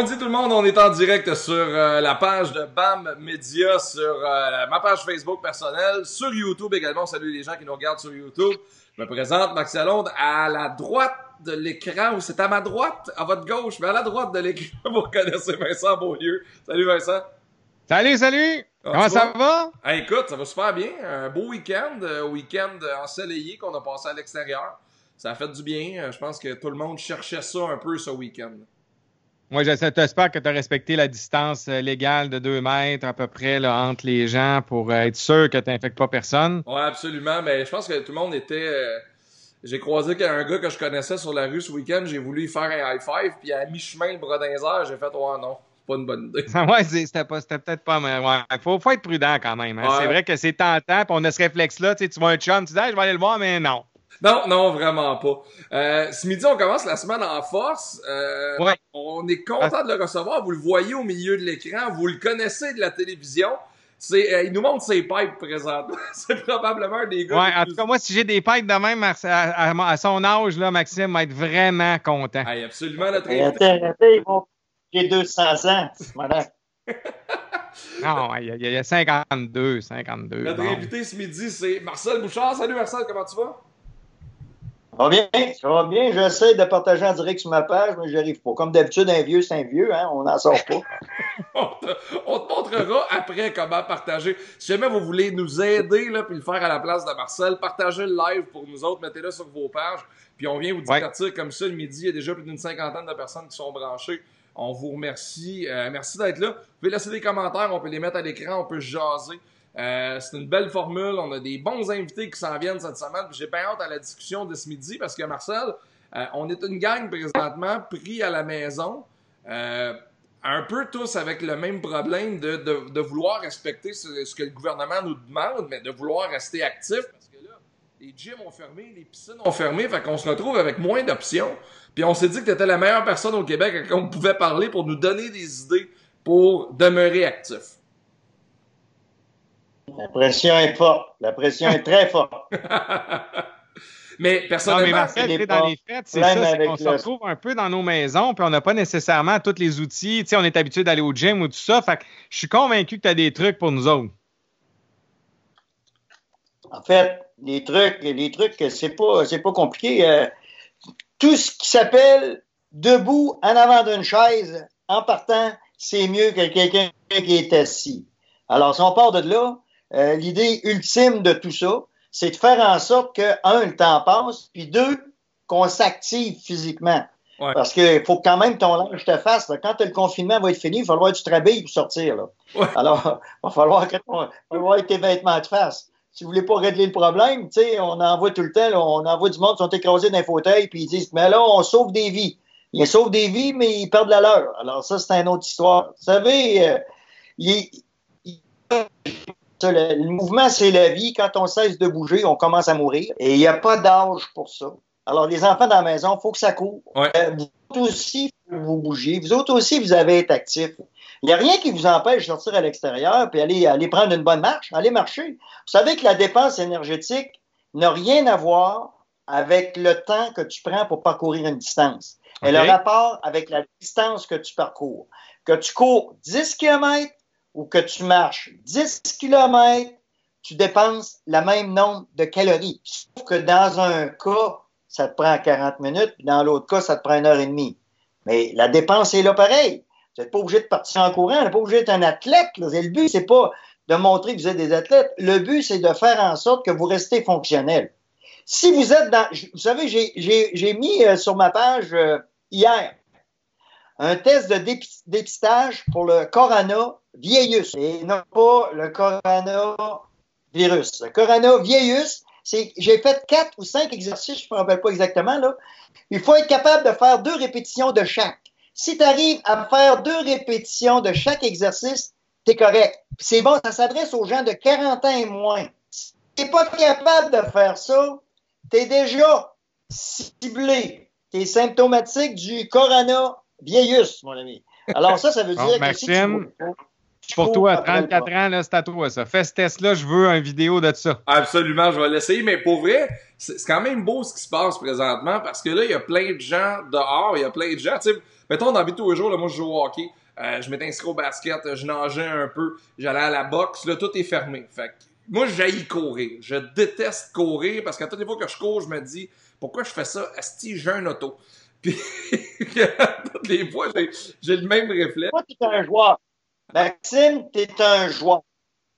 Bon dit tout le monde, on est en direct sur euh, la page de BAM Media, sur euh, ma page Facebook personnelle, sur YouTube également. Salut les gens qui nous regardent sur YouTube. Je me présente, Max Alonde, à la droite de l'écran, ou c'est à ma droite, à votre gauche, mais à la droite de l'écran, vous reconnaissez Vincent Beaulieu. Salut Vincent. Salut, salut! Ah, Comment ça va? Ah, écoute, ça va super bien. Un beau week-end, euh, week-end ensoleillé qu'on a passé à l'extérieur. Ça a fait du bien. Euh, Je pense que tout le monde cherchait ça un peu ce week-end. Moi, j'espère que tu as respecté la distance euh, légale de 2 mètres à peu près là, entre les gens pour euh, être sûr que tu n'infectes pas personne. Ouais, absolument. Mais je pense que tout le monde était. euh, J'ai croisé un gars que je connaissais sur la rue ce week-end. J'ai voulu lui faire un high five. Puis à mi-chemin, le bras dans les airs, j'ai fait Ouais, non, c'est pas une bonne idée. ouais, c'était peut-être pas. Mais ouais, faut, faut être prudent quand même. hein. Ouais. C'est vrai que c'est tentant, puis on a ce réflexe-là. Tu vois un chum, tu dis, Hey, je vais aller le voir, mais non. Non, non, vraiment pas. Euh, ce midi, on commence la semaine en force. Euh, Ouais. On est content de le recevoir. Vous le voyez au milieu de l'écran. Vous le connaissez de la télévision. C'est, euh, il nous montre ses pipes présentement. c'est probablement un des gars. Ouais, en plus- tout cas, moi, si j'ai des pipes de même à, à- son âge, là, Maxime va être vraiment content. Hey, absolument, notre invité. vont j'ai 200 ans. Voilà. Non, il y, a- il y a 52, 52. Notre bon. invité ce midi, c'est Marcel Bouchard. Salut Marcel, comment tu vas? Ça va bien, ça va bien. J'essaie de partager en direct sur ma page, mais j'y arrive pas. Comme d'habitude, un vieux, c'est un vieux, hein? On n'en sort pas. On te, on te montrera après comment partager. Si jamais vous voulez nous aider là, puis le faire à la place de Marcel, partagez le live pour nous autres, mettez-le sur vos pages, puis on vient vous Ouais. divertir comme ça le midi. Il y a déjà plus d'une cinquantaine de personnes qui sont branchées. On vous remercie. Euh, merci d'être là. Vous pouvez laisser des commentaires, on peut les mettre à l'écran, on peut jaser. Euh, c'est une belle formule. On a des bons invités qui s'en viennent cette semaine. J'ai bien hâte à la discussion de ce midi parce que Marcel, euh, on est une gang présentement pris à la maison. Euh, un peu tous avec le même problème de, vouloir respecter ce, ce que le gouvernement nous demande, mais de vouloir rester actif parce que là, les gyms ont fermé, les piscines ont fermé, fait qu'on se retrouve avec moins d'options. Puis on s'est dit que tu étais la meilleure personne au Québec à qui on pouvait parler pour nous donner des idées pour demeurer actif. La pression est forte. La pression est très forte. mais Non, mais personnellement, Marcel, dans les fêtes, c'est ça, qu'on se retrouve un peu dans nos maisons, puis on n'a pas nécessairement tous les outils. Tu sais, on est habitué d'aller au gym ou tout ça. Fait que je suis convaincu que tu as des trucs pour nous autres. En fait, les trucs, les trucs, c'est pas, c'est pas compliqué. Euh, tout ce qui s'appelle debout en avant d'une chaise, en partant, c'est mieux que quelqu'un qui est assis. Alors, si on part de là, euh, l'idée ultime de tout ça, c'est de faire en sorte que, un, le temps passe, puis deux, qu'on s'active physiquement. Ouais. Parce qu'il faut quand même que ton linge te fasse. là. Quand le confinement va être fini, il va falloir que tu te rhabilles pour sortir. Là. Ouais. Alors, il va falloir que ton- il va falloir que tes vêtements te fassent si vous voulez pas régler le problème, tu sais, on en voit tout le temps, là, on envoie du monde qui sont écrasés dans un fauteuil, puis ils disent, mais là, on sauve des vies. Ils sauvent des vies, mais ils perdent la leur. Alors ça, c'est une autre histoire. Vous savez, euh, il- il- le, le mouvement, c'est la vie. Quand on cesse de bouger, on commence à mourir. Et il n'y a pas d'âge pour ça. Alors, les enfants dans la maison, il faut que ça court. Ouais. Euh, vous autres aussi, vous bougez. Vous autres aussi, vous avez été actifs. Il n'y a rien qui vous empêche de sortir à l'extérieur puis aller, aller prendre une bonne marche, aller marcher. Vous savez que la dépense énergétique n'a rien à voir avec le temps que tu prends pour parcourir une distance. Elle a rapport avec la distance que tu parcours. Que tu cours 10 km ou que tu marches 10 km, tu dépenses le même nombre de calories. Sauf que dans un cas, ça te prend 40 minutes, puis dans l'autre cas, ça te prend une heure et demie. Mais la dépense est là pareil. Vous n'êtes pas obligé de partir en courant, vous n'êtes pas obligé d'être un athlète. Le but, c'est pas de montrer que vous êtes des athlètes. Le but, c'est de faire en sorte que vous restez fonctionnel. Si vous êtes dans. Vous savez, j'ai mis euh, sur ma page euh, hier un test de dépi- dépistage pour le corona vieillus et non pas le coronavirus. Le coronavirus, c'est j'ai fait quatre ou cinq exercices, je ne me rappelle pas exactement là. Il faut être capable de faire deux répétitions de chaque. Si tu arrives à faire deux répétitions de chaque exercice, tu es correct. C'est bon, ça s'adresse aux gens de 40 ans et moins. Si tu n'es pas capable de faire ça, tu es déjà ciblé. Tu es symptomatique du coronavirus, mon ami. Alors ça, ça veut Bon, dire que si tu Maxime, pour toi, 34 ans, là, c'est à toi, ça. Fais ce test-là, je veux une vidéo de ça. Absolument, je vais l'essayer, mais pour vrai, c'est quand même beau ce qui se passe présentement parce que là, il y a plein de gens dehors, il y a plein de gens, tu sais, mettons dans la vie de tous les jours, là, moi, je joue au hockey, euh, je m'étais inscrit au basket, je nageais un peu, j'allais à la boxe, là, tout est fermé. Fait que, moi, j'aille courir. Je déteste courir parce qu'à toutes les fois que je cours, je me dis, pourquoi je fais ça? Est-ce que j'ai un auto? Puis, toutes les fois, j'ai le même réflexe. Toi, t'es un joueur. Maxime, t'es un joueur.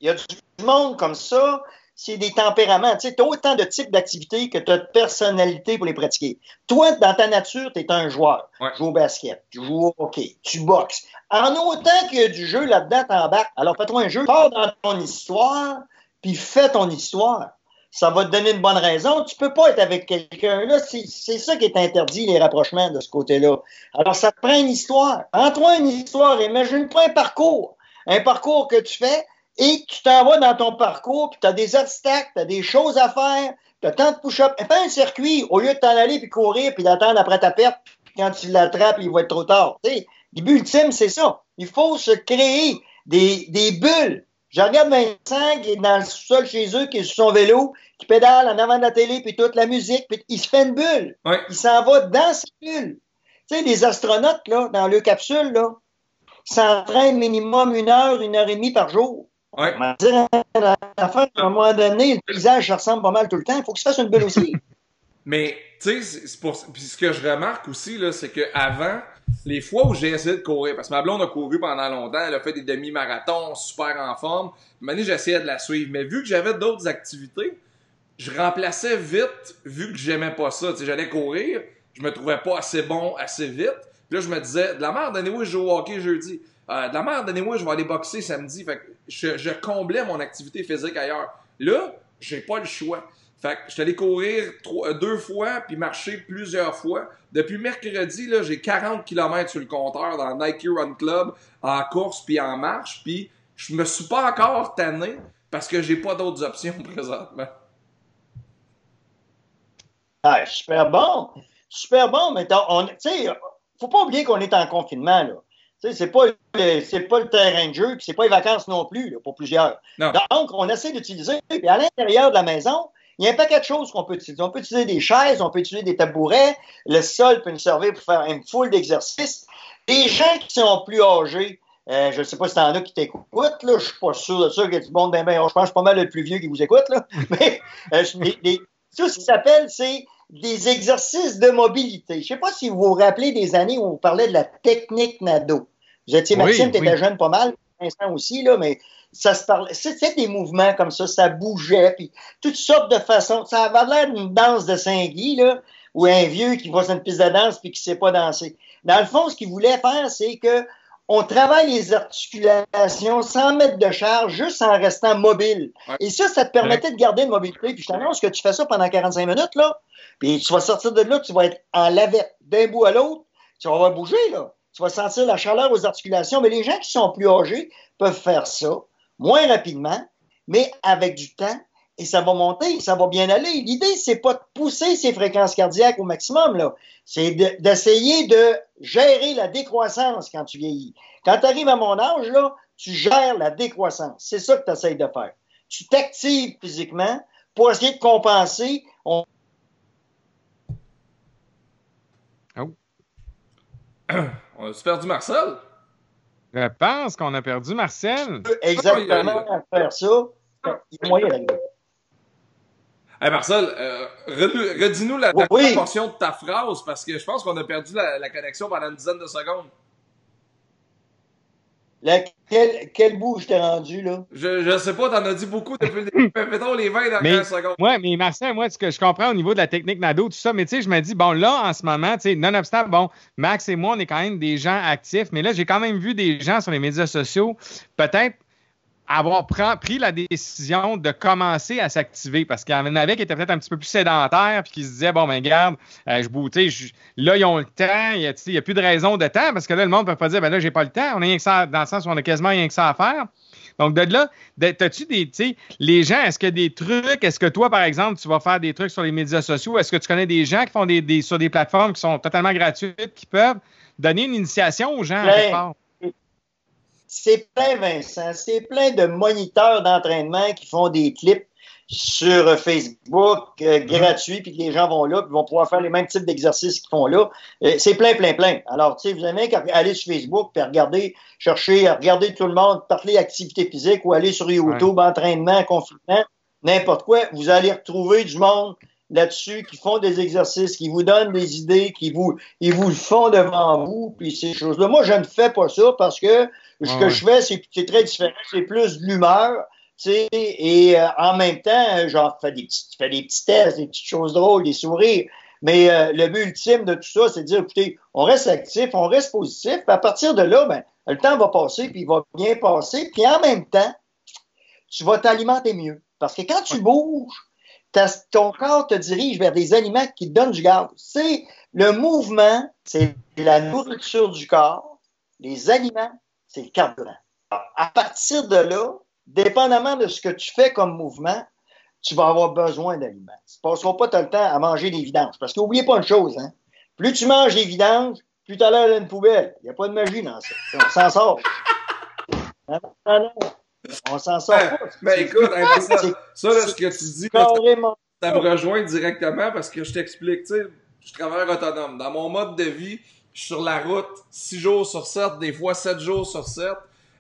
Il y a du monde comme ça, c'est des tempéraments. Tu sais, as autant de types d'activités que tu as de personnalité pour les pratiquer. Toi, dans ta nature, tu es un joueur. Tu joues au basket, tu joues au hockey, tu boxes. En autant qu'il y a du jeu là-dedans, t'embarques. Alors, fais-toi un jeu, pars dans ton histoire, puis fais ton histoire ça va te donner une bonne raison. Tu peux pas être avec quelqu'un là. C'est ça qui est interdit, les rapprochements de ce côté-là. Alors, ça te prend une histoire. Entre-toi une histoire. Imagine-toi un parcours. Un parcours que tu fais et tu t'en vas dans ton parcours, puis tu as des obstacles, tu as des choses à faire, tu as tant de push-up. Fais un circuit au lieu de t'en aller puis courir puis d'attendre après ta perte. Puis quand tu l'attrapes, il va être trop tard. le but ultime, c'est ça. Il faut se créer des bulles je regarde Vincent qui est dans le sol chez eux, qui est sur son vélo, qui pédale en avant de la télé, puis toute la musique, puis il se fait une bulle. Il s'en va dans sa bulle. Tu sais, les astronautes, là, dans leur capsule, là, s'entraînent minimum une heure, une heure et demie par jour. Ouais. à la fin, à un moment donné, le paysage ça ressemble pas mal tout le temps. Il faut que se fasse une bulle aussi. Mais, tu sais, ce que je remarque aussi, là, c'est qu'avant, les fois où j'ai essayé de courir, parce que ma blonde a couru pendant longtemps, elle a fait des demi-marathons, super en forme. Une j'essayais de la suivre. Mais vu que j'avais d'autres activités, je remplaçais vite, vu que j'aimais pas ça. J'allais courir, je me trouvais pas assez bon assez vite. Puis là, je me disais, de la merde, donnez-moi, je joue au hockey jeudi. Euh, de la merde, donnez-moi, je vais aller boxer samedi. Je, je comblais mon activité physique ailleurs. Là, j'ai pas le choix. Fait que je suis allé courir euh, deux fois puis marcher plusieurs fois. Depuis mercredi, là, j'ai 40 km sur le compteur dans le Nike Run Club en course puis en marche. Puis je me suis pas encore tanné parce que j'ai pas d'autres options présentement. Ah, super bon. Super bon, mais tu sais, faut pas oublier qu'on est en confinement, là. C'est pas, c'est pas le terrain de jeu, puis c'est pas les vacances non plus, pour plusieurs. Donc, on essaie d'utiliser, puis à l'intérieur de la maison, il y a un paquet de choses qu'on peut utiliser. On peut utiliser des chaises, on peut utiliser des tabourets. Le sol peut nous servir pour faire une foule d'exercices. Les gens qui sont plus âgés, euh, je ne sais pas si t'en as qui t'écoutent, là, je suis pas sûr de ça, que du monde, ben, ben, je pense pas mal le plus vieux qui vous écoute, là. Mais, euh, ça, ce qui s'appelle, c'est des exercices de mobilité. Je ne sais pas si vous vous rappelez des années où on parlait de la technique NADO. Vous étiez, Maxime, tu étais jeune pas mal, Vincent aussi, là, mais ça se parlait. C'était des mouvements comme ça, ça bougeait, puis toutes sortes de façons. Ça avait l'air d'une danse de Saint-Guy, là, ou un vieux qui sur une piste de danse puis qui sait pas danser. Dans le fond, ce qu'il voulait faire, c'est que on travaille les articulations sans mettre de charge, juste en restant mobile. Et ça, ça te permettait de garder une mobilité. Puis je t'annonce que tu fais ça pendant 45 minutes, là, puis tu vas sortir de là, tu vas être en lavette d'un bout à l'autre, tu vas bouger, là. Tu vas sentir la chaleur aux articulations. Mais les gens qui sont plus âgés peuvent faire ça moins rapidement, mais avec du temps, et ça va monter, ça va bien aller. L'idée, c'est pas de pousser ces fréquences cardiaques au maximum, là. C'est d'essayer de, gérer la décroissance quand tu vieillis. Quand tu arrives à mon âge, là, tu gères la décroissance. C'est ça que tu essayes de faire. Tu t'actives physiquement pour essayer de compenser. On... Oh. On a perdu Marcel? Je pense qu'on a perdu Marcel. Exactement faire ça. Il y a moyen d'arriver. Hey Marcel, euh, redis-nous la, portion de ta phrase parce que je pense qu'on a perdu la, connexion pendant une dizaine de secondes. Quel, quel bout je t'ai rendu, là? Je, je sais pas, t'en as dit beaucoup depuis mettons les 20 dernières secondes. Oui, mais Marcel, moi, ce que je comprends au niveau de la technique Nado, tout ça, mais tu sais, je me dis, bon, là, en ce moment, tu sais, nonobstant, bon, Max et moi, on est quand même des gens actifs, mais là, j'ai quand même vu des gens sur les médias sociaux, peut-être avoir pris la décision de commencer à s'activer parce qu'il y en avait qui étaient peut-être un petit peu plus sédentaires puis qui se disaient bon ben garde euh, je boutais là ils ont le temps il n'y a, plus de raison de temps parce que là le monde ne peut pas dire ben là j'ai pas le temps on a rien que ça dans le sens où on a quasiment rien que ça à faire donc de là as-tu des tu sais les gens est-ce que des trucs est-ce que toi par exemple tu vas faire des trucs sur les médias sociaux est-ce que tu connais des gens qui font des, sur des plateformes qui sont totalement gratuites qui peuvent donner une initiation aux gens part? C'est plein, Vincent, c'est plein de moniteurs d'entraînement qui font des clips sur Facebook euh, mhm. gratuit, puis que les gens vont là, puis vont pouvoir faire les mêmes types d'exercices qu'ils font là. Euh, c'est plein, plein, plein. Alors, tu sais, vous avez qu'à aller sur Facebook, puis regarder, chercher, regarder tout le monde, parler activité physique, ou aller sur YouTube, entraînement, confinement, n'importe quoi. Vous allez retrouver du monde là-dessus qui font des exercices, qui vous donnent des idées, qui vous, ils vous font devant vous, puis ces choses-là. Moi, je ne fais pas ça parce que ce que je fais, c'est très différent. C'est plus de l'humeur et euh, en même temps, genre, fais des, petits, fais des petits tests, des petites choses drôles, des sourires. Mais euh, le but ultime de tout ça, c'est de dire, écoutez, on reste actif, on reste positif, puis à partir de là, ben, le temps va passer, puis il va bien passer, puis en même temps, tu vas t'alimenter mieux. Parce que quand tu bouges, ton corps te dirige vers des aliments qui te donnent du gaz. C'est le mouvement, c'est la nourriture du corps. Les aliments, c'est le carburant. à partir de là, dépendamment de ce que tu fais comme mouvement, tu vas avoir besoin d'aliments. Tu ne passeras pas tout le temps à manger des vidanges. Parce qu'oubliez pas une chose, hein? plus tu manges des vidanges, plus tu as l'air d'une poubelle. Il n'y a pas de magie dans ça. On s'en sort. Non, non. On s'en sort ben, pas. Ben écoute, ça, ça là, ce que tu dis, ça, me rejoint directement parce que je t'explique, tu sais, je travaille autonome. Dans mon mode de vie, je suis sur la route 6 jours sur 7, des fois 7 jours sur 7.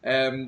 Euh,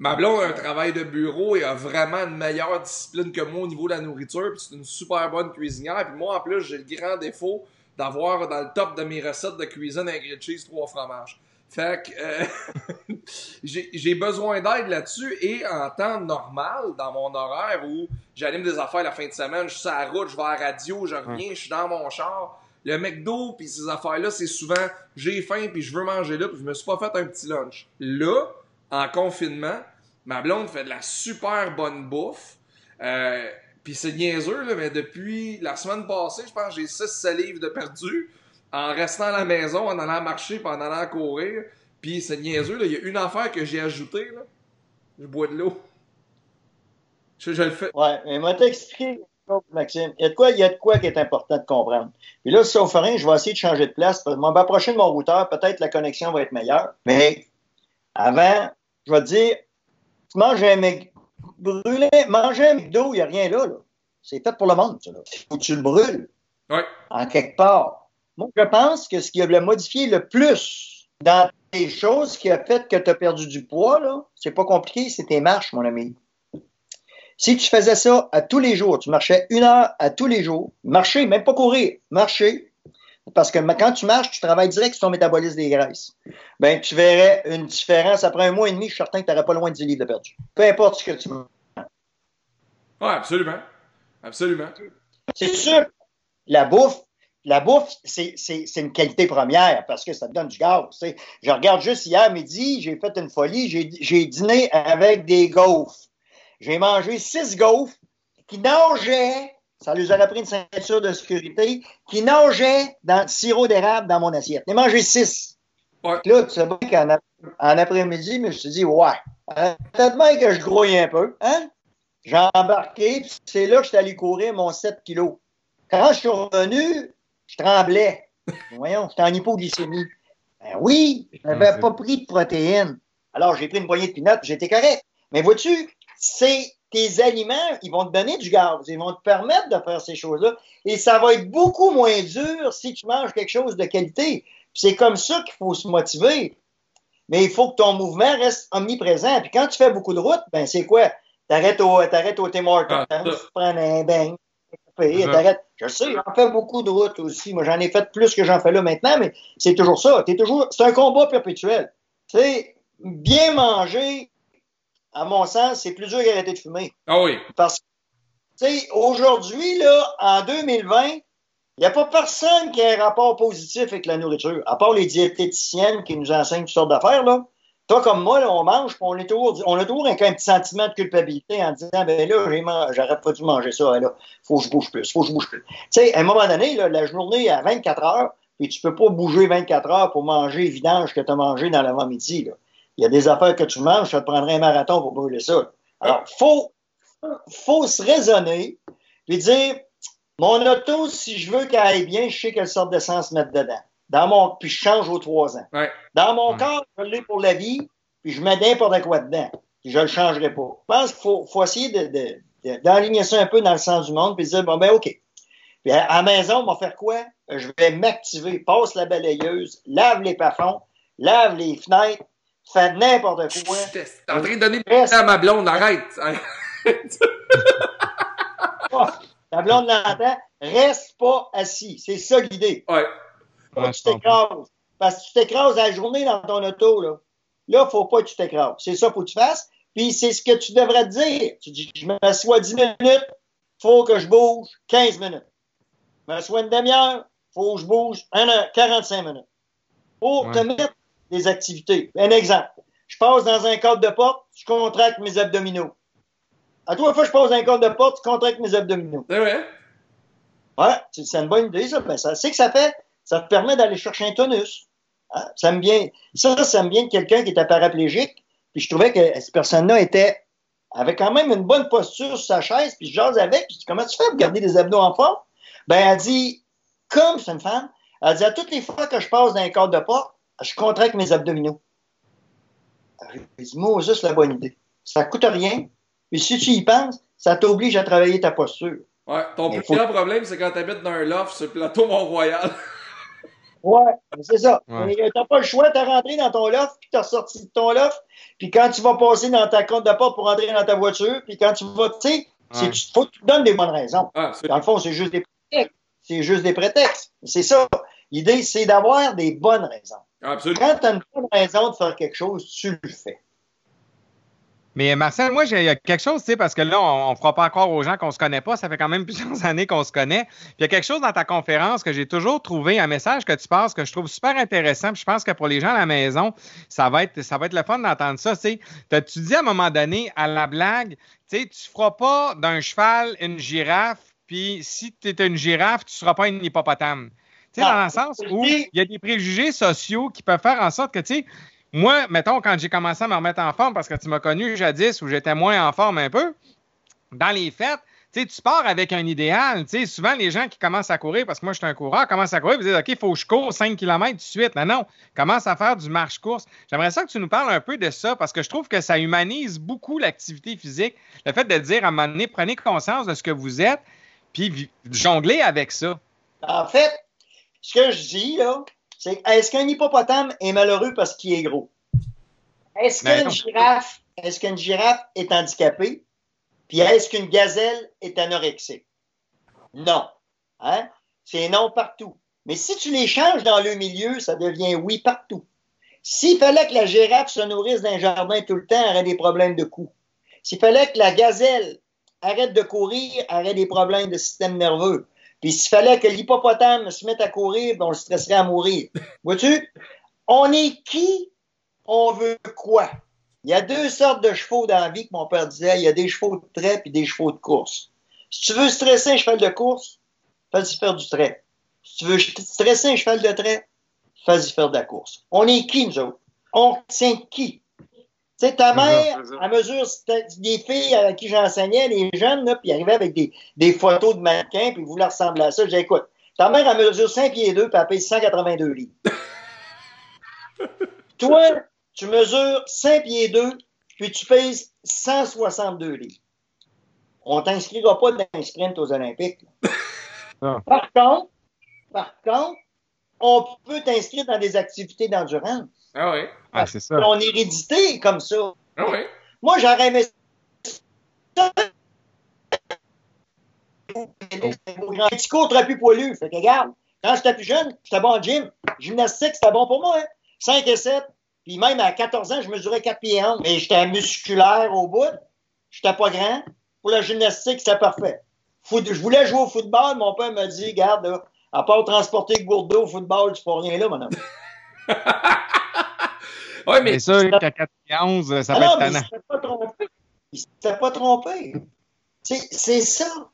Ma blonde a un travail de bureau et a vraiment une meilleure discipline que moi au niveau de la nourriture. Puis c'est une super bonne cuisinière. Puis moi, en plus, j'ai le grand défaut d'avoir dans le top de mes recettes de cuisine un grilled cheese, trois fromages. Fait que euh, j'ai besoin d'aide là-dessus et en temps normal, dans mon horaire où j'anime des affaires la fin de semaine, je suis sur la route, je vais à la radio, je reviens, je suis dans mon char. Le McDo puis ces affaires-là, c'est souvent j'ai faim puis je veux manger là puis je me suis pas fait un petit lunch. Là, en confinement, ma blonde fait de la super bonne bouffe. Euh, puis c'est niaiseux, là, mais depuis la semaine passée, je pense que j'ai 6 livres de perdu en restant à la maison, en allant marcher, puis en allant courir. Puis c'est niaiseux, il y a une affaire que j'ai ajoutée. Là. Je bois de l'eau. Je, le fais. Ouais, mais moi t'expliquer, Maxime. Il y, a de quoi, il y a de quoi qui est important de comprendre. Puis là, sauf rien, je vais essayer de changer de place. Je vais m'approcher de mon routeur. Peut-être la connexion va être meilleure. Mais avant, je vais te dire, tu manges un mec brûlé, manger un McDo, il n'y a rien là. C'est fait pour le monde, ça. Il faut que tu le brûles. Oui. En quelque part. Moi, je pense que ce qui a modifié le plus dans les choses qui a fait que tu as perdu du poids, là, c'est pas compliqué, c'est tes marches, mon ami. Si tu faisais ça à tous les jours, tu marchais une heure à tous les jours, marcher, même pas courir, marcher, parce que quand tu marches, tu travailles direct sur ton métabolisme des graisses. Ben, tu verrais une différence après un mois et demi, je suis certain que tu n'aurais pas loin de 10 livres de perdu. Peu importe ce que tu manges. Oui, absolument. Absolument. C'est sûr. La bouffe, la bouffe, c'est une qualité première parce que ça te donne du gaz. Je regarde juste hier midi, j'ai fait une folie, j'ai dîné avec des gaufres. J'ai mangé six gaufres qui nageaient ça lui aurait pris une ceinture de sécurité qui nageait dans le sirop d'érable dans mon assiette. J'ai mangé six. Là, tu sais bien qu'en en après-midi, je me suis dit, ouais, peut-être bien que je grouille un peu. Hein? J'ai embarqué, c'est là que je suis allé courir mon 7 kilos. Quand je suis revenu, je tremblais. Voyons, j'étais en hypoglycémie. Ben oui, je n'avais pas pris de protéines. Alors, j'ai pris une poignée de pinottes, j'étais correct. Mais vois-tu, c'est tes aliments, ils vont te donner du gaz, ils vont te permettre de faire ces choses-là. Et ça va être beaucoup moins dur si tu manges quelque chose de qualité. C'est comme ça qu'il faut se motiver. Mais il faut que ton mouvement reste omniprésent. Puis quand tu fais beaucoup de route, ben c'est quoi? T'arrêtes au, t'arrêtes au Tim Hortons, ah, tu prends un bain, t'arrêtes. Je sais, j'en fais beaucoup de route aussi. Moi, j'en ai fait plus que j'en fais là maintenant, mais c'est toujours ça. Es toujours, c'est un combat perpétuel. Tu sais, bien manger, à mon sens, c'est plus dur qu'arrêter de fumer. Ah oui. Parce que, tu sais, aujourd'hui, là, en 2020, il n'y a pas personne qui a un rapport positif avec la nourriture, à part les diététiciennes qui nous enseignent toutes sortes d'affaires, là. Toi, comme moi, là, on mange, on est toujours, on a toujours un, petit sentiment de culpabilité en disant, ben là, j'aurais pas dû manger ça, là. Faut que je bouge plus, faut que je bouge plus. Tu sais, à un moment donné, là, la journée à 24 heures, puis tu peux pas bouger 24 heures pour manger les vidanges que tu as mangé dans l'avant-midi. Il y a des affaires que tu manges, ça te prendrait un marathon pour brûler ça. Alors, faut, faut se raisonner et dire mon auto, si je veux qu'elle aille bien, je sais quelle sorte d'essence mettre dedans. Dans mon, puis je change aux trois ans. Dans mon corps, je l'ai pour la vie. puis je mets n'importe quoi dedans. Puis je le changerai pas. Je pense qu'il faut, faut essayer de, d'enligner ça un peu dans le sens du monde, puis dire, bon, ben, OK. Puis à, la maison, on va faire quoi? Je vais m'activer, passe la balayeuse, lave les plafonds, lave les fenêtres, fais n'importe quoi. T'es en train de donner Reste... à ma blonde, arrête! Ta blonde l'entend, reste pas assis. C'est ça l'idée. Ouais. Faut tu t'écrases. Parce que tu t'écrases la journée dans ton auto, là. Là, faut pas que tu t'écrases. C'est ça, faut que tu fasses. Puis c'est ce que tu devrais te dire. Tu dis, je m'assois 10 minutes, faut que je bouge 15 minutes. Je m'assois une demi-heure, faut que je bouge 1 heure, 45 minutes. Pour ouais. te mettre des activités. Un exemple. Je passe dans un cadre de porte, je contracte mes abdominaux. À trois fois, je passe dans un cadre de porte, je contracte mes abdominaux. C'est vrai? Ouais, c'est une bonne idée, ça. Mais ça, c'est que ça fait, ça te permet d'aller chercher un tonus. Hein? Ça me vient, ça, ça me vient de quelqu'un qui était paraplégique, puis je trouvais que cette personne-là était, avait quand même une bonne posture sur sa chaise, puis je jase avec, puis je dis, comment tu fais pour garder les abdos en forme? Ben, elle dit, comme c'est une femme, elle dit, à toutes les fois que je passe dans un cadre de porte, je contracte mes abdominaux. J'ai dit, moi, juste la bonne idée. Ça coûte rien, puis si tu y penses, ça t'oblige à travailler ta posture. Ouais, ton plus grand problème, c'est quand tu habites dans un loft sur le plateau Mont-Royal. ouais, c'est ça. Ouais. T'as pas le choix, t'as rentré dans ton loft, puis t'as sorti de ton loft, puis quand tu vas passer dans ta compte de porte pour rentrer dans ta voiture, puis quand tu vas, tu sais, il faut que tu te donnes des bonnes raisons. Ah, dans le fond, c'est juste des prétextes. C'est juste des prétextes. C'est ça. L'idée, c'est d'avoir des bonnes raisons. Absolument. Quand tu as une bonne raison de faire quelque chose, tu le fais. Mais Marcel, moi, j'ai quelque chose, tu sais, parce que là, on ne fera pas encore aux gens qu'on se connaît pas. Ça fait quand même plusieurs années qu'on se connaît. Puis il y a quelque chose dans ta conférence que j'ai toujours trouvé, un message que tu passes que je trouve super intéressant. Puis je pense que pour les gens à la maison, ça va être, ça va être le fun d'entendre ça. Tu dis à un moment donné, à la blague, tu tu feras pas d'un cheval une girafe. Puis si tu es une girafe, tu ne seras pas une hippopotame. Tu sais, dans le sens où il y a des préjugés sociaux qui peuvent faire en sorte que, tu sais, moi, mettons, quand j'ai commencé à me remettre en forme, parce que tu m'as connu jadis où j'étais moins en forme un peu, dans les fêtes, tu pars avec un idéal. Souvent, les gens qui commencent à courir, parce que moi, je suis un coureur, commencent à courir, ils disent, OK, il faut que je cours 5 km de suite. Non, non, commence à faire du marche-course. J'aimerais ça que tu nous parles un peu de ça, parce que je trouve que ça humanise beaucoup l'activité physique. Le fait de dire à un moment donné, prenez conscience de ce que vous êtes, puis jonglez avec ça. En fait, ce que je dis, là, c'est est-ce qu'un hippopotame est malheureux parce qu'il est gros? Est-ce qu'une girafe, est-ce qu'une girafe est handicapée? Puis est-ce qu'une gazelle est anorexique? Non. Hein? C'est non partout. Mais si tu les changes dans le milieu, ça devient oui partout. S'il fallait que la girafe se nourrisse d'un jardin tout le temps, elle aurait des problèmes de cou. S'il fallait que la gazelle arrête de courir, elle aurait des problèmes de système nerveux. Puis s'il fallait que l'hippopotame se mette à courir, ben on le stresserait à mourir. Vois-tu? On est qui? On veut quoi? Il y a deux sortes de chevaux dans la vie que mon père disait. Il y a des chevaux de trait et des chevaux de course. Si tu veux stresser un cheval de course, fais-y faire du trait. Si tu veux stresser un cheval de trait, fais-y faire de la course. On est qui, nous autres? On tient qui? Tu sais, ta mère, à mesure, des filles à qui j'enseignais, les jeunes, là, puis ils arrivaient avec des, des, photos de mannequins, puis ils voulaient ressembler à ça. J'ai écoute, ta mère, à mesure 5 pieds 2, puis elle pèse 182 livres. Toi, tu mesures 5 pieds 2, puis tu pèses 162 livres. On t'inscrira pas dans un sprint aux Olympiques. Par contre, par contre, on peut t'inscrire dans des activités d'endurance. Ah oui. Ah, c'est ça. On hérédité comme ça. Ah oui. Moi, j'aurais aimé ça. Un petit cours très plus poilu. Fait que regarde, quand j'étais plus jeune, j'étais bon en gym. Gymnastique, c'était bon pour moi. Hein? 5 et 7. Puis même à 14 ans, je mesurais 4 pieds 1. Mais j'étais musculaire au bout. J'étais pas grand. Pour la gymnastique, c'était parfait. Je voulais jouer au football. Mon père m'a dit, regarde, là, à part transporter Gourdeau au football, tu fais rien là, mon homme. oui, mais. Sûr qu'à 4 ça ah peut non, être tannant. Il ne pas trompé. Il s'est pas trompé. C'est ça.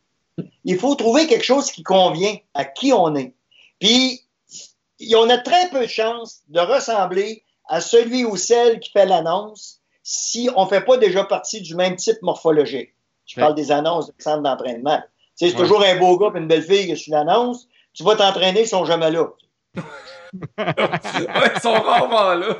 Il faut trouver quelque chose qui convient à qui on est. Puis, on a très peu de chances de ressembler à celui ou celle qui fait l'annonce si on ne fait pas déjà partie du même type morphologique. Je parle des annonces de centre d'entraînement. C'est ouais. toujours un beau gars et une belle fille qui suit l'annonce. Tu vas t'entraîner, ils sont jamais là. ouais, ils sont rarement là.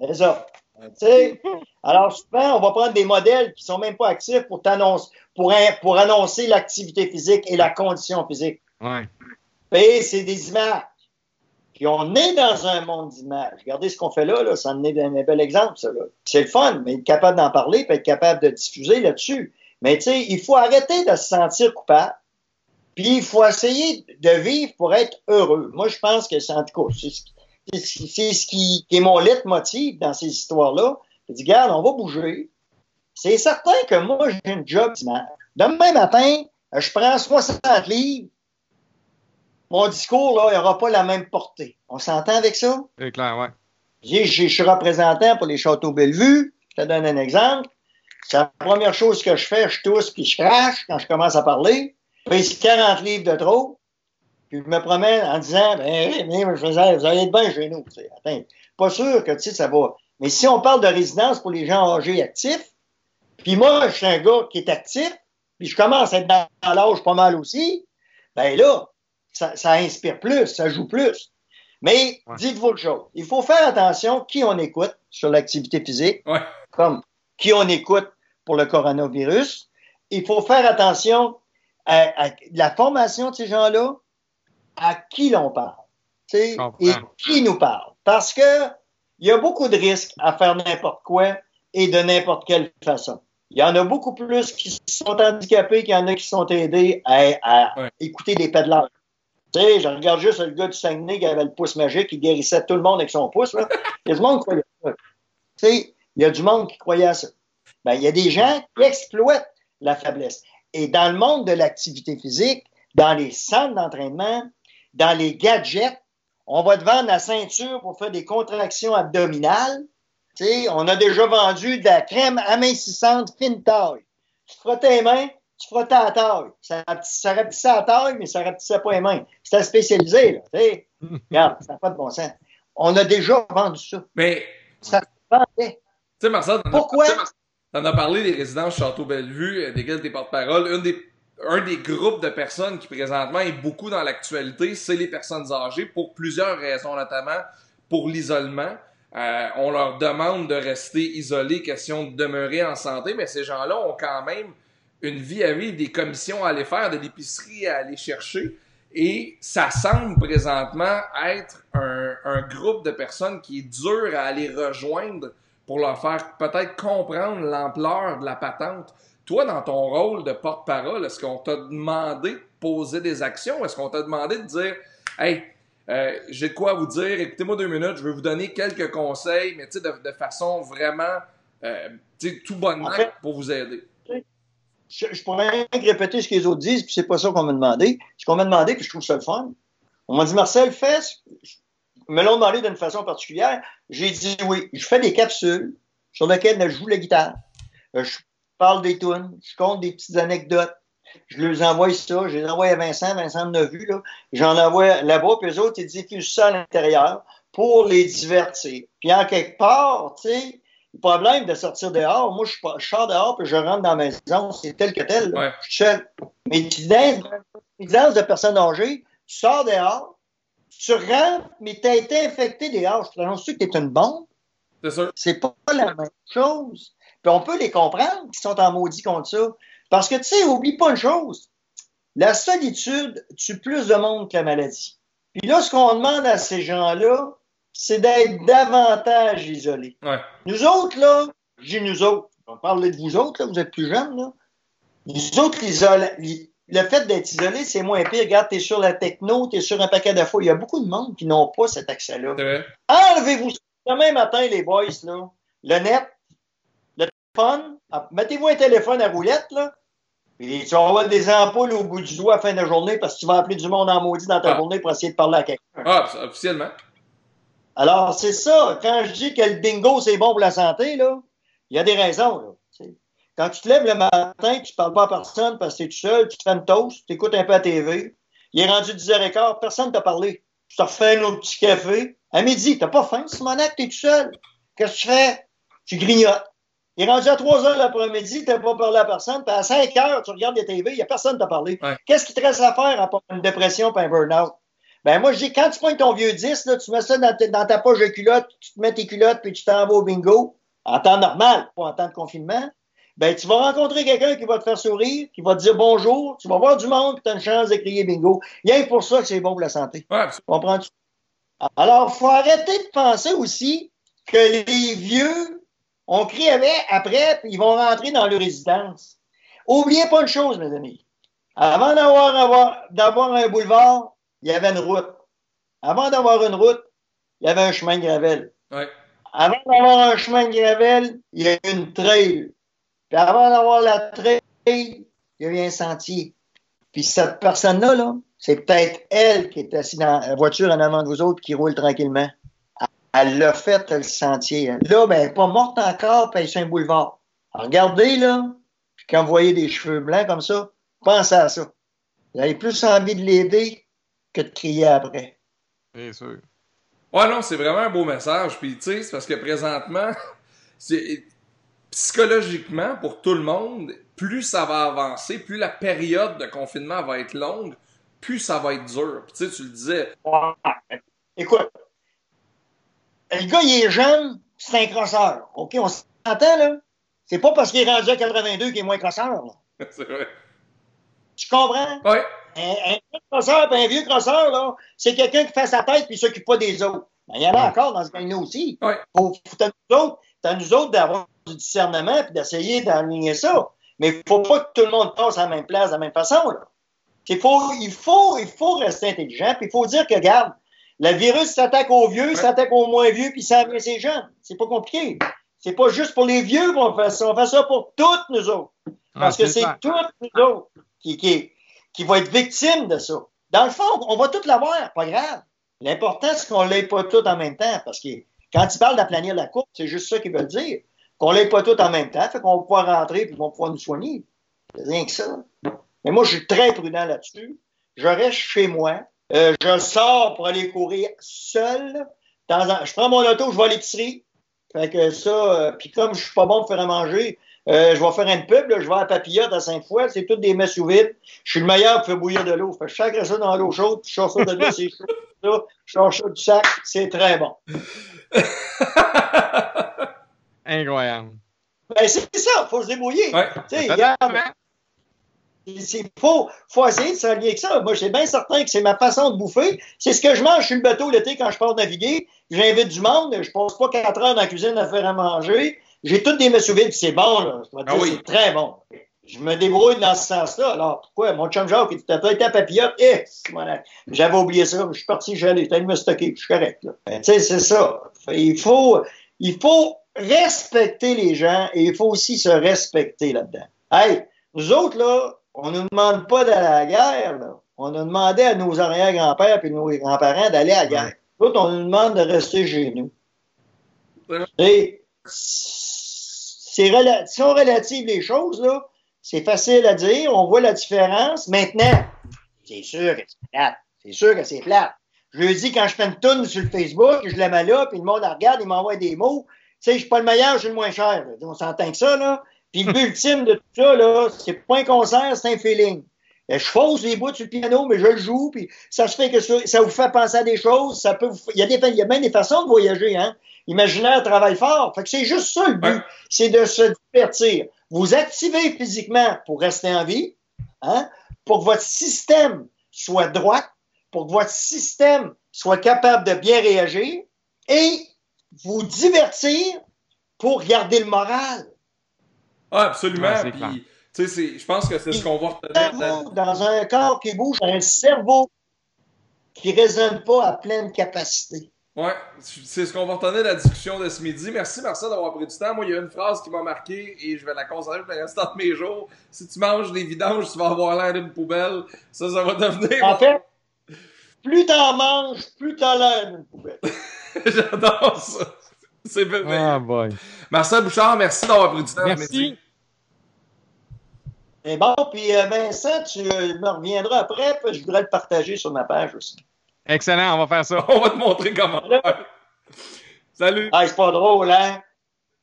C'est ça. sais, alors, souvent, on va prendre des modèles qui sont même pas actifs pour, t'annoncer, pour, pour annoncer l'activité physique et la condition physique. Ouais. Et c'est des images. Puis on est dans un monde d'images. Regardez ce qu'on fait là, là. ça en est un bel exemple, ça. C'est le fun, mais être capable d'en parler, puis être capable de diffuser là-dessus. Mais tu sais, il faut arrêter de se sentir coupable. Puis il faut essayer de vivre pour être heureux. Moi, je pense que c'est en tout cas, c'est ce qui, est mon leitmotiv dans ces histoires-là. Je dis, regarde, on va bouger. C'est certain que moi, j'ai une job. Demain matin, je prends 60 livres, mon discours, là, il n'aura pas la même portée. On s'entend avec ça? C'est clair, ouais. Je suis représentant pour les Châteaux Bellevue. Je te donne un exemple. C'est la première chose que je fais, je tousse puis je crache quand je commence à parler. Puis c'est 40 livres de trop. Puis je me promène en disant, ben, mais, je faisais, vous allez être bien chez nous. Attends, pas sûr que, ça va. Mais si on parle de résidence pour les gens âgés actifs, puis moi, je suis un gars qui est actif, puis je commence à être dans l'âge pas mal aussi, ben là, ça, inspire plus, ça joue plus. Mais dites-vous le chose, il faut faire attention qui on écoute sur l'activité physique, comme qui on écoute pour le coronavirus. Il faut faire attention à, la formation de ces gens-là, à qui l'on parle et qui nous parle. Parce que il y a beaucoup de risques à faire n'importe quoi et de n'importe quelle façon. Il y en a beaucoup plus qui sont handicapés qu'il y en a qui sont aidés à, écouter des pédaleurs. Tu sais, je regarde juste le gars du Saguenay qui avait le pouce magique, qui guérissait tout le monde avec son pouce. Là. Il y a du monde qui croyait à ça. Tu sais, il y a du monde qui croyait à ça. Ben, il y a des gens qui exploitent la faiblesse. Et dans le monde de l'activité physique, dans les centres d'entraînement, dans les gadgets, on va te vendre la ceinture pour faire des contractions abdominales. Tu on a déjà vendu de la crème amincissante fine taille. Tu frottes tes mains, tu frottais à taille. Ça, ça rapetissait à taille, mais ça rapetissait pas les mains. C'était spécialisé, là. Regarde, ça n'a pas de bon sens. On a déjà vendu ça. Mais. Ça vendait. Tu sais, Marcel, Pourquoi? T'en as parlé des résidences Château-Bellevue, euh, desquelles t'es porte-parole. Un des, un des groupes de personnes qui présentement est beaucoup dans l'actualité, c'est les personnes âgées pour plusieurs raisons, notamment pour l'isolement. Euh, on leur demande de rester isolés, question de demeurer en santé, mais ces gens-là ont quand même une vie à vivre, des commissions à aller faire, de l'épicerie à aller chercher. Et ça semble présentement être un, un, groupe de personnes qui est dur à aller rejoindre pour leur faire peut-être comprendre l'ampleur de la patente. Toi, dans ton rôle de porte-parole, est-ce qu'on t'a demandé de poser des actions? Est-ce qu'on t'a demandé de dire Hey, euh, j'ai de quoi vous dire, écoutez-moi deux minutes, je vais vous donner quelques conseils, mais de, de façon vraiment euh, tout bonnement pour vous aider? je, pourrais répéter ce que les autres disent, puis c'est pas ça qu'on m'a demandé. Ce qu'on m'a demandé, puis je trouve ça le fun. On m'a dit, Marcel, fais, me l'ont demandé d'une façon particulière. J'ai dit oui. Je fais des capsules sur lesquelles je joue la guitare. Euh, je parle des tunes, je compte des petites anecdotes. Je leur envoie ça, je les envoie à Vincent, Vincent l'a vu, là. J'en envoie là-bas, puis les autres, ils diffusent ça à l'intérieur? Pour les divertir. Puis en quelque part, tu sais, le problème de sortir dehors, moi, je, je sors dehors puis je rentre dans la maison, c'est tel que tel. Je suis seul. Mais tu dans de personnes âgées, tu sors dehors, tu rentres, mais tu as été infecté dehors. Je te annonce que tu es une bombe? C'est sûr. C'est pas la même chose. Puis on peut les comprendre qui sont en maudit contre ça. Parce que, tu sais, oublie pas une chose. La solitude tue plus de monde que la maladie. Puis là, ce qu'on demande à ces gens-là, c'est d'être davantage isolé. Nous autres, là, j'ai nous autres, on parle de vous autres, là, vous êtes plus jeunes, là. Nous autres, le fait d'être isolé, c'est moins pire. Regarde, t'es sur la techno, t'es sur un paquet de fois. Il y a beaucoup de monde qui n'ont pas cet accès-là. Enlevez-vous demain matin, les boys, là, le net, téléphone, ah, mettez-vous un téléphone à roulette, là, et tu vas avoir des ampoules au bout du doigt à la fin de la journée parce que tu vas appeler du monde en maudit dans ta ah. journée pour essayer de parler à quelqu'un. Ah, officiellement. Alors, c'est ça. Quand je dis que le bingo, c'est bon pour la santé, là, il y a des raisons. Là, Quand tu te lèves le matin, tu ne parles pas à personne parce que tu es tout seul, tu te fais une toast, tu écoutes un peu la TV. Il est rendu 10h15, personne ne t'a parlé. Tu te refais un autre petit café. À midi, tu n'as pas faim, Simonac, tu es tout seul. Qu'est-ce que tu fais? Tu grignotes. Il est rendu à 3 h l'après-midi, tu n'as pas parlé à personne. Puis à 5 h, tu regardes la TV, il n'y a personne qui t'a parlé. Qu'est-ce qui te reste à faire à part une dépression et un burn-out? Ben moi, je dis, quand tu prends ton vieux 10, là, tu mets ça dans, ta- dans ta poche de culotte, tu te mets tes culottes, puis tu t'en vas au bingo, en temps normal, pas en temps de confinement. Ben, tu vas rencontrer quelqu'un qui va te faire sourire, qui va te dire bonjour, tu vas voir du monde, puis tu as une chance de crier bingo. Rien que pour ça que c'est bon pour la santé. Ouais. Comprends-tu? Alors, faut arrêter de penser aussi que les vieux, on crie avec, après, puis ils vont rentrer dans leur résidence. Oubliez pas une chose, mes amis. Avant d'avoir, avoir- d'avoir un boulevard, il y avait une route. Avant d'avoir une route, il y avait un chemin de gravel. Ouais. Avant d'avoir un chemin de gravel, il y a eu une trail. Puis avant d'avoir la trail, il y a eu un sentier. Puis cette personne-là, là, c'est peut-être elle qui est assise dans la voiture en avant de vous autres qui roule tranquillement. Elle l'a fait, le sentier. Là, ben, elle n'est pas morte encore, puis elle un boulevard. Alors, regardez, là, puis quand vous voyez des cheveux blancs comme ça, pensez à ça. Vous avez plus envie de l'aider que de crier après. C'est sûr. Ouais, non, c'est vraiment un beau message. Puis, tu sais, c'est parce que présentement, psychologiquement, pour tout le monde, plus ça va avancer, plus la période de confinement va être longue, plus ça va être dur. Puis, tu sais, tu le disais. Ouais. Écoute, le gars, il est jeune, c'est un crosseur. OK, on s'entend, là? C'est pas parce qu'il est rendu à 82 qu'il est moins crosseur, là. c'est vrai. Tu comprends? Ouais. Un, un crosseur un vieux crosseur, là, c'est quelqu'un qui fait sa tête puis s'occupe pas des autres. Ben, il y en a encore dans ce gang-là aussi. Ouais. Faut, faut à nous autres, c'est à nous autres d'avoir du discernement puis d'essayer d'aligner ça. Mais il faut pas que tout le monde passe à la même place de la même façon, là. Il faut, il faut, il faut rester intelligent puis il faut dire que, regarde, le virus s'attaque aux vieux, Ouais. s'attaque aux moins vieux puis ça amène ces jeunes. C'est pas compliqué. C'est pas juste pour les vieux qu'on fait ça. On fait ça pour toutes nous autres. Parce Ah, que c'est toutes nous autres qui, qui, qui vont être victimes de ça. Dans le fond, on va tout l'avoir, pas grave. L'important, c'est qu'on ne l'ait pas tout en même temps. Parce que quand ils parlent d'aplanir la courbe, c'est juste ça qu'ils veulent dire. Qu'on ne l'ait pas tout en même temps, fait qu'on va pouvoir rentrer et qu'on va pouvoir nous soigner. C'est rien que ça. Mais moi, je suis très prudent là-dessus. Je reste chez moi. Euh, je sors pour aller courir seul. Je prends mon auto, je vais à l'épicerie. Fait que ça, euh, puis comme je suis pas bon pour faire à manger, euh, je vais faire une pub, là, je vais à Papillote à cinq fois, c'est toutes des messes sous vide. Je suis le meilleur pour faire bouillir de l'eau. Fait que je sacre ça dans l'eau chaude, puis je sors ça de là, c'est chaud. Là, je sors ça du sac, c'est très bon. Incroyable. Ben, c'est ça, faut se débrouiller. Ouais. C'est faut, faut essayer de s'allier avec ça. Moi, c'est bien certain que c'est ma façon de bouffer. C'est ce que je mange sur le bateau l'été quand je pars naviguer. J'invite du monde. Je passe pas quatre heures dans la cuisine à faire à manger. J'ai toutes des puis c'est bon, là. Je dois te Ah dire, oui. c'est très bon. Je me débrouille dans ce sens-là. Alors, pourquoi? Mon chum Jacques, il été à papillote? Eh, voilà. J'avais oublié ça. Je suis parti, j'allais. T'as de me stocker. Je suis correct, là. Ben, tu sais, c'est ça. Il faut, il faut respecter les gens et il faut aussi se respecter là-dedans. Hey, nous autres, là, on ne nous demande pas d'aller à la guerre, là. On a demandé à nos arrière-grands-pères et nos grands-parents d'aller à la guerre. Nous autres, on nous demande de rester chez nous. Et c'est rela- si on relative les choses, là, c'est facile à dire, on voit la différence. Maintenant, c'est sûr que c'est plate. C'est sûr que c'est plate. Je lui dis quand je fais une toune sur le Facebook, je la mets là, puis le monde la regarde, il m'envoie des mots. Tu sais, je suis pas le meilleur, je suis le moins cher. On s'entend que ça, là. Puis le but ultime de tout ça, là, c'est pas un concert, c'est un feeling. Je fausse les bouts sur le piano, mais je le joue, puis ça se fait que ça, ça vous fait penser à des choses, ça peut vous- il y a des, il y a bien des façons de voyager, hein. L'imaginaire travaille fort. Fait que c'est juste ça le but. Ouais. C'est de se divertir. Vous activez physiquement pour rester en vie, hein, pour que votre système soit droit, pour que votre système soit capable de bien réagir et vous divertir pour garder le moral. Ah, absolument. Ouais. Puis, tu sais, c'est- je pense que c'est ce qu'on va retenir. de la- cerveau, dans un corps qui bouge, un cerveau qui résonne pas à pleine capacité. Ouais, c'est ce qu'on va retenir de la discussion de ce midi. Merci Marcel d'avoir pris du temps. Moi, il y a une phrase qui m'a marqué et je vais la conserver pour le restant de mes jours. Si tu manges des vidanges, tu vas avoir l'air d'une poubelle. Ça, ça va devenir. En fait, plus t'en manges, plus t'as l'air d'une poubelle. J'adore ça. C'est merveilleux. Ah, boy. Marcel Bouchard, merci d'avoir pris du temps Merci. C'est bon, puis euh, Vincent, tu me reviendras après, puis je voudrais le partager sur ma page aussi. Excellent, on va faire ça. On va te montrer comment faire. Salut. Ah, c'est pas drôle, hein?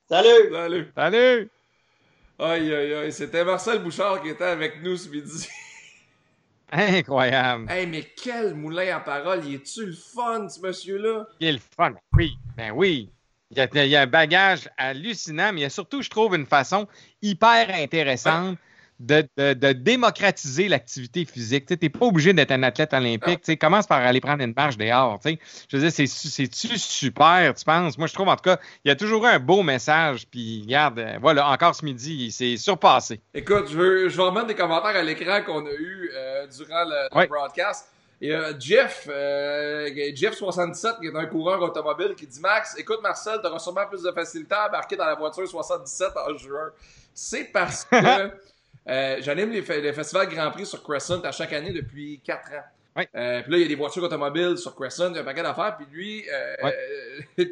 Salut! Salut. Salut! Aïe, aïe, aïe. C'était Marcel Bouchard qui était avec nous ce midi. Incroyable. Hey, mais quel moulin à parole! Il est-tu le fun, ce monsieur-là? Il est le fun. Oui, ben oui. Il y, a, il y a un bagage hallucinant, mais il y a surtout, je trouve, une façon hyper intéressante de, de- de démocratiser l'activité physique. Tu n'es pas obligé d'être un athlète olympique. Tu commence par aller prendre une marche dehors. Je veux dire, c'est- c'est-tu super, tu penses? Moi, je trouve, en tout cas, il y a toujours eu un beau message. Puis, regarde, euh, voilà, encore ce midi, il s'est surpassé. Écoute, je, veux, je vais remettre des commentaires à l'écran qu'on a eu euh, durant le, broadcast. Et euh, Jeff, euh, Jeff77, qui est un coureur automobile, qui dit Max, écoute Marcel, tu auras sûrement plus de facilité à embarquer dans la voiture 77 en juin. C'est parce que euh, j'anime les, les festivals Grand Prix sur Crescent à chaque année depuis 4 ans. Euh, puis là, il y a des voitures automobiles sur Crescent, il y a un paquet d'affaires. Puis lui, euh,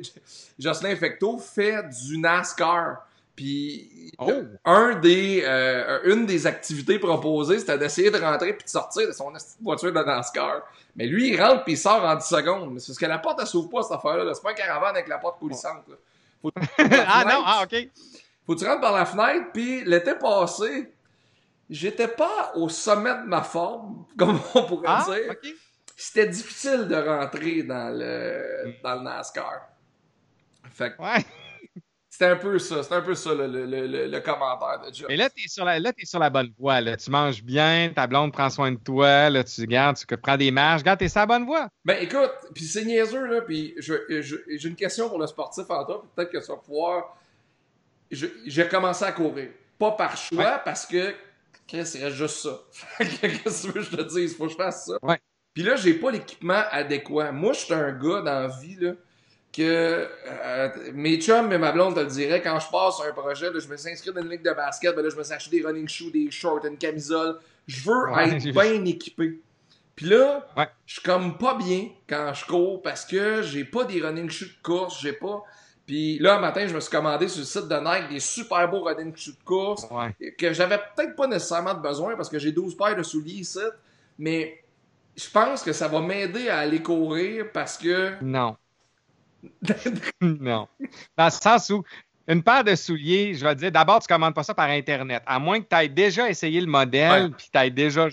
Jocelyn Fecteau fait du NASCAR. Puis Oh! un des, euh, une des activités proposées, c'était d'essayer de rentrer puis de sortir de son voiture de NASCAR. Mais lui, il rentre puis il sort en 10 secondes. Mais c'est parce que la porte, elle s'ouvre pas, cette affaire-là. là. C'est pas un caravane avec la porte coulissante. là. Faut ah non, ah, OK. faut que tu rentres par la fenêtre, puis l'été passé, j'étais pas au sommet de ma forme, comme on pourrait Ah, dire. C'était difficile de rentrer dans le, dans le NASCAR. Fait que Ouais. C'était un peu ça, c'était un peu ça le, le, le, le commentaire de Jeff. Mais là, tu es, sur la- là, t'es sur la bonne voie. Là. Tu manges bien, ta blonde prend soin de toi, là, tu gardes, tu prends des marches. Regarde, t'es sur la bonne voie. Ben écoute, puis c'est niaiseux, là, puis j'ai une question pour le sportif en toi, peut-être que tu vas pouvoir... J'ai commencé à courir. Pas par choix, parce que Chris, il reste juste ça. Qu'est-ce que tu veux que je te dise? Faut que je fasse ça. Ouais. Puis là, j'ai pas l'équipement adéquat. Moi, je suis un gars dans la vie, là, que euh, mes chums et ma blonde te le diraient, quand je passe sur un projet, là, je me suis inscrit dans une ligue de basket, ben là, je me suis acheté des running shoes, des shorts, une camisole. Je veux Ouais, être bien équipé. Puis là, Ouais. je suis comme pas bien quand je cours parce que j'ai pas des running shoes de course, j'ai pas. Puis là, un matin, je me suis commandé sur le site de Nike des super beaux running shoes de course Ouais. que j'avais peut-être pas nécessairement de besoin parce que j'ai 12 paires de souliers ici, mais je pense que ça va m'aider à aller courir parce que Non. non. Dans le sens où une paire de souliers, je vais te dire, d'abord, tu ne commandes pas ça par Internet. À moins que tu aies déjà essayé le modèle puis tu aies déjà,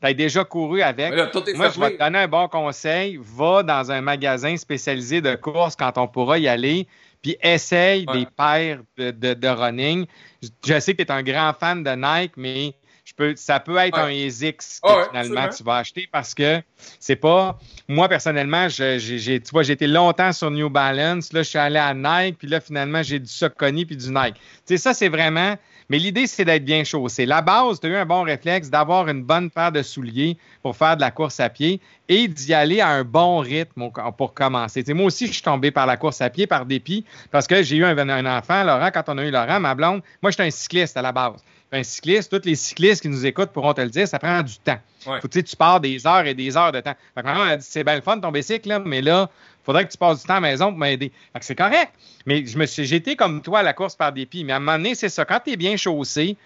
t'aies déjà couru avec. Là, Moi, je vais te donner un bon conseil. Va dans un magasin spécialisé de course quand on pourra y aller, puis essaye Ouais. des paires de, de- de running. Je, je sais que tu es un grand fan de Nike, mais je peux, ça peut être Ouais. un ASICS que ouais, finalement absolument. tu vas acheter parce que c'est pas. Moi, personnellement, je- j'ai, tu vois, j'ai été longtemps sur New Balance. Là, je suis allé à Nike, puis là, finalement, j'ai du Saucony puis du Nike. Tu sais, ça, c'est vraiment. Mais l'idée, c'est d'être bien chaussé. La base, tu as eu un bon réflexe d'avoir une bonne paire de souliers pour faire de la course à pied et d'y aller à un bon rythme pour commencer. Moi aussi, je suis tombé par la course à pied par dépit parce que j'ai eu un, un enfant, Laurent, quand on a eu Laurent, ma blonde. Moi, j'étais un cycliste à la base. Un cycliste, tous les cyclistes qui nous écoutent pourront te le dire, ça prend du temps. Ouais. Faut, tu sais, tu pars des heures et des heures de temps. Fait que maman a dit, c'est bien le fun ton bicycle, là, mais là, faudrait que tu passes du temps à la maison pour m'aider. Fait que c'est correct. Mais je me suis, été comme toi à la course par dépit. Mais à un moment donné, c'est ça. Quand tu es bien chaussé,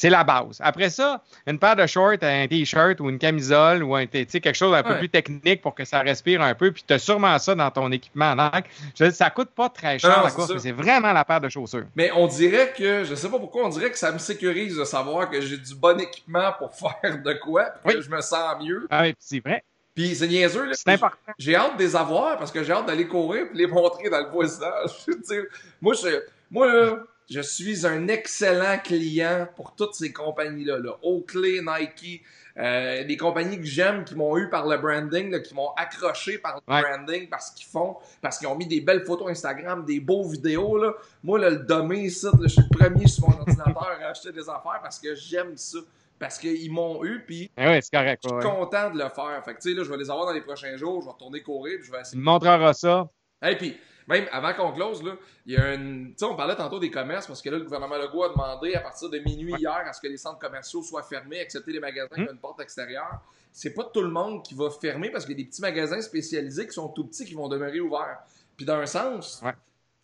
c'est la base. Après ça, une paire de shorts, un t-shirt ou une camisole ou un, quelque chose un peu Ouais. plus technique pour que ça respire un peu. Puis tu as sûrement ça dans ton équipement. Nike. Je veux dire, ça coûte pas très cher Non, la course, mais c'est vraiment la paire de chaussures. Mais on dirait que, je sais pas pourquoi, on dirait que ça me sécurise de savoir que j'ai du bon équipement pour faire de quoi, puis que je me sens mieux. Ah oui, c'est vrai. Puis c'est niaiseux, là. C'est important. J'ai hâte de les avoir parce que j'ai hâte d'aller courir et les montrer dans le voisinage. Moi, je, moi là, je suis un excellent client pour toutes ces compagnies-là. Là. Oakley, Nike, euh, des compagnies que j'aime qui m'ont eu par le branding, là, qui m'ont accroché par le Ouais. branding parce qu'ils font, parce qu'ils ont mis des belles photos Instagram, des beaux vidéos. Là. Moi, là, le domaine ici, là, je suis le premier sur mon ordinateur à acheter des affaires parce que j'aime ça. Parce qu'ils m'ont eu, puis oui, c'est correct. je suis ouais. content de le faire. Fait que, tu sais, là, je vais les avoir dans les prochains jours. Je vais retourner courir, puis je vais essayer. me montreras ça. Et puis, même avant qu'on close, là, il y a une. Tu sais, on parlait tantôt des commerces parce que là, le gouvernement Legault a demandé à partir de minuit hier à ce que les centres commerciaux soient fermés, excepté les magasins qui Hmm. ont une porte extérieure. C'est pas tout le monde qui va fermer parce qu'il y a des petits magasins spécialisés qui sont tout petits qui vont demeurer ouverts. Puis d'un sens, Ouais.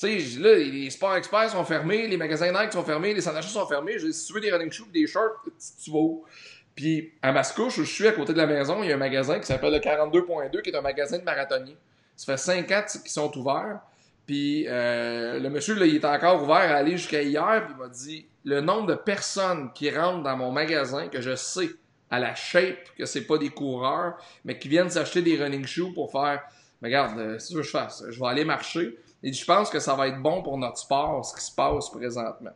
tu sais, là, les sports experts sont fermés, les magasins Nike sont fermés, les centres sont fermés. Je dis, si tu veux des running shoes des shorts, tu- vas où? Puis à Mascouche, où je suis à côté de la maison, il y a un magasin qui s'appelle le 42.2, qui est un magasin de marathoniens. Ça fait 5 ans qu'ils sont ouverts. Puis euh, le monsieur, là, il est encore ouvert à aller jusqu'à hier, il m'a dit le nombre de personnes qui rentrent dans mon magasin, que je sais à la shape, que c'est pas des coureurs, mais qui viennent s'acheter des running shoes pour faire, regarde, euh, ce que je fasse, je vais aller marcher. Et je pense que ça va être bon pour notre sport, ce qui se passe présentement.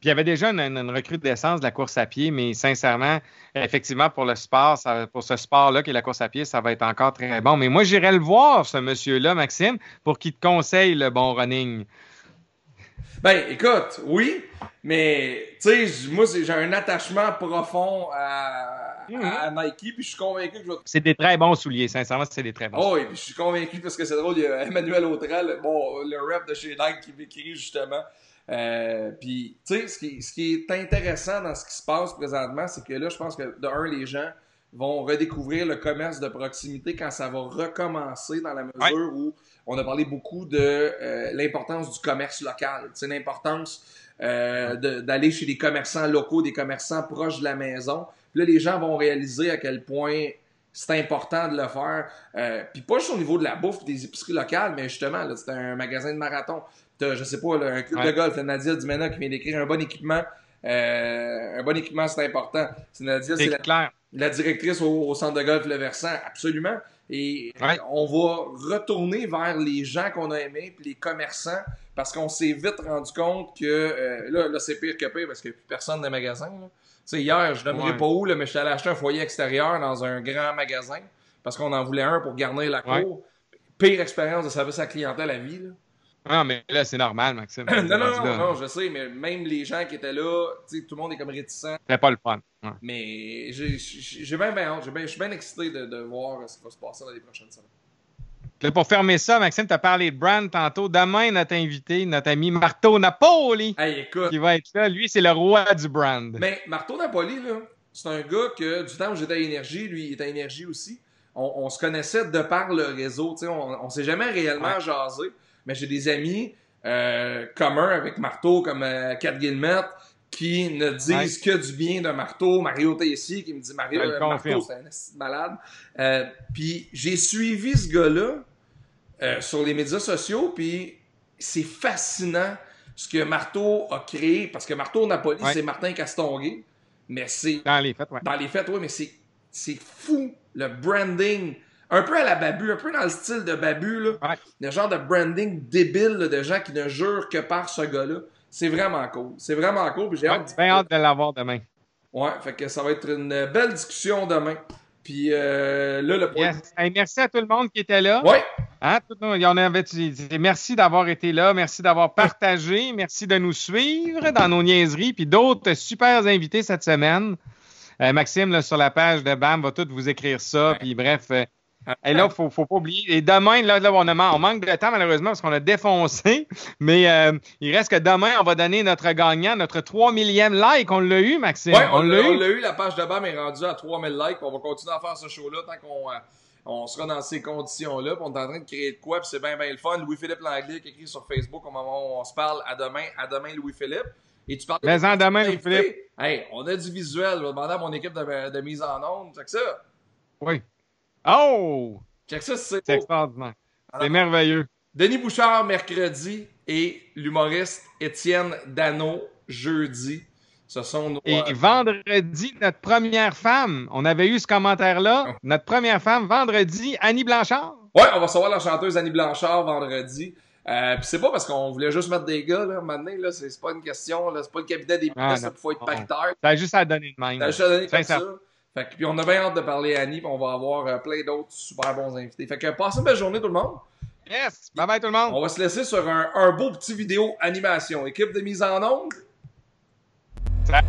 Puis il y avait déjà une, une recrudescence de la course à pied, mais sincèrement, effectivement, pour le sport, ça, pour ce sport-là qui est la course à pied, ça va être encore très bon. Mais moi, j'irai le voir, ce monsieur-là, Maxime, pour qu'il te conseille le bon running. Ben, écoute, oui, mais tu sais, moi, j'ai un attachement profond à, Mhm. à Nike, puis je suis convaincu que je vais. C'est des très bons souliers, sincèrement, c'est des très bons. Oh, et puis je suis convaincu parce que c'est drôle, il y a Emmanuel Autral, bon, le rep de chez Nike qui m'écrit justement. Euh, puis, tu sais, ce qui, ce qui est intéressant dans ce qui se passe présentement, c'est que là, je pense que de un, les gens vont redécouvrir le commerce de proximité quand ça va recommencer dans la mesure où on a parlé beaucoup de euh, l'importance du commerce local, sais, l'importance euh, de- d'aller chez des commerçants locaux, des commerçants proches de la maison. Puis là, les gens vont réaliser à quel point c'est important de le faire. Euh, puis pas juste au niveau de la bouffe des épiceries locales, mais justement, c'est un magasin de marathon. T'as, je sais pas, là, un club Ouais. de golf, Nadia Dumena qui vient d'écrire un bon équipement. Euh, un bon équipement, c'est important. C'est Nadia, c'est c'est la, clair. la directrice au, au centre de golf Le Versant, absolument. Et Ouais. on va retourner vers les gens qu'on a aimés, puis les commerçants, parce qu'on s'est vite rendu compte que euh, là, là c'est pire que pire parce qu'il n'y a plus personne dans les magasins. là. Tu sais, hier, je ne nommerai Ouais. pas où, là, mais je suis allé acheter un foyer extérieur dans un grand magasin parce qu'on en voulait un pour garnir la Ouais. cour. Pire expérience de service à la clientèle à vie. Là. Non, mais là, c'est normal, Maxime. non, non, non, non, je sais, mais même les gens qui étaient là, tout le monde est comme réticent. C'était pas le fun. Ouais. Mais j'ai bien, bien hâte. Je suis bien excité de, de voir ce qui va se passer dans les prochaines semaines. Là, pour fermer ça, Maxime, tu as parlé de brand tantôt. Demain, notre invité, notre ami Marteau Napoli, Hey, écoute, qui va être là. Lui, c'est le roi du brand. mais Marteau Napoli, là, c'est un gars que du temps où j'étais à Énergie, lui, il est à Énergie aussi. On, on se connaissait de par le réseau. On, on s'est jamais réellement Ouais. jasé. Mais j'ai des amis euh, communs avec Marteau, comme euh, Kat Guillemette, qui ne disent que du bien de Marteau. Mario Tessier qui me dit Mario, euh. Marteau, c'est un malade. Euh, puis j'ai suivi ce gars-là euh, sur les médias sociaux, puis c'est fascinant ce que Marteau a créé, parce que Marteau Napoli, Ouais. c'est Martin Castonguay, mais c'est Dans les fêtes, ouais. dans les fêtes, oui, mais c'est c'est fou le branding. Un peu à la Babu, un peu dans le style de Babu, là. Ouais. Le genre de branding débile là, de gens qui ne jurent que par ce gars-là. C'est vraiment cool. C'est vraiment cool. J'ai Ouais, hâte bien hâte de l'avoir demain. Ouais, fait que ça va être une belle discussion demain. Puis euh, là, le point. Yes. Hey, merci à tout le monde qui était là. Ouais, Hein, tout le monde- il y en avait, tu- tu- merci d'avoir été là, merci d'avoir partagé, merci de nous suivre dans nos niaiseries, puis d'autres super invités cette semaine. Euh, Maxime, là, sur la page de BAM, va tout vous écrire ça, puis bref. Et là, faut, faut pas oublier. Et demain, là, là, on, a, on manque de temps, malheureusement, parce qu'on a défoncé. Mais euh, il reste que demain, on va donner notre gagnant, notre 3 millième like. On l'a eu, Maxime. ouais on, on l'a eu. l'a eu. La page de BAM est rendue à 3000 likes. On va continuer à faire ce show-là tant qu'on euh, on sera dans ces conditions-là. On est en train de créer de quoi, puis c'est bien, bien le fun. Louis-Philippe Langlais qui écrit sur Facebook au moment où on se parle. À demain, à demain, Louis-Philippe. Et tu parles Mais en demain, Louis-Philippe. Hey, on a du visuel. Je vais demander à mon équipe de, de mise en onde. Check ça. Oui. Oh! Check ça, c'est C'est extraordinaire. C'est merveilleux. Denis Bouchard, mercredi, et l'humoriste Étienne Dano, jeudi. Ce sont nos. Et euh, vendredi, notre première femme, on avait eu ce commentaire-là, notre première femme, vendredi, Annie Blanchard. Ouais, on va recevoir la chanteuse Annie Blanchard vendredi. Euh, Puis c'est pas parce qu'on voulait juste mettre des gars, là, maintenant, là, c'est pas une question, là, c'est pas le cabinet des Ah, ministres, il faut être. Ça a juste à donner de même. T'as juste à donner comme ça. Fait que, puis on a bien hâte de parler à Annie, puis on va avoir euh, plein d'autres super bons invités. Fait que passez une belle journée tout le monde. Yes! Bye bye tout le monde! On va se laisser sur un, un beau petit vidéo animation. Équipe de mise en onde. Ça-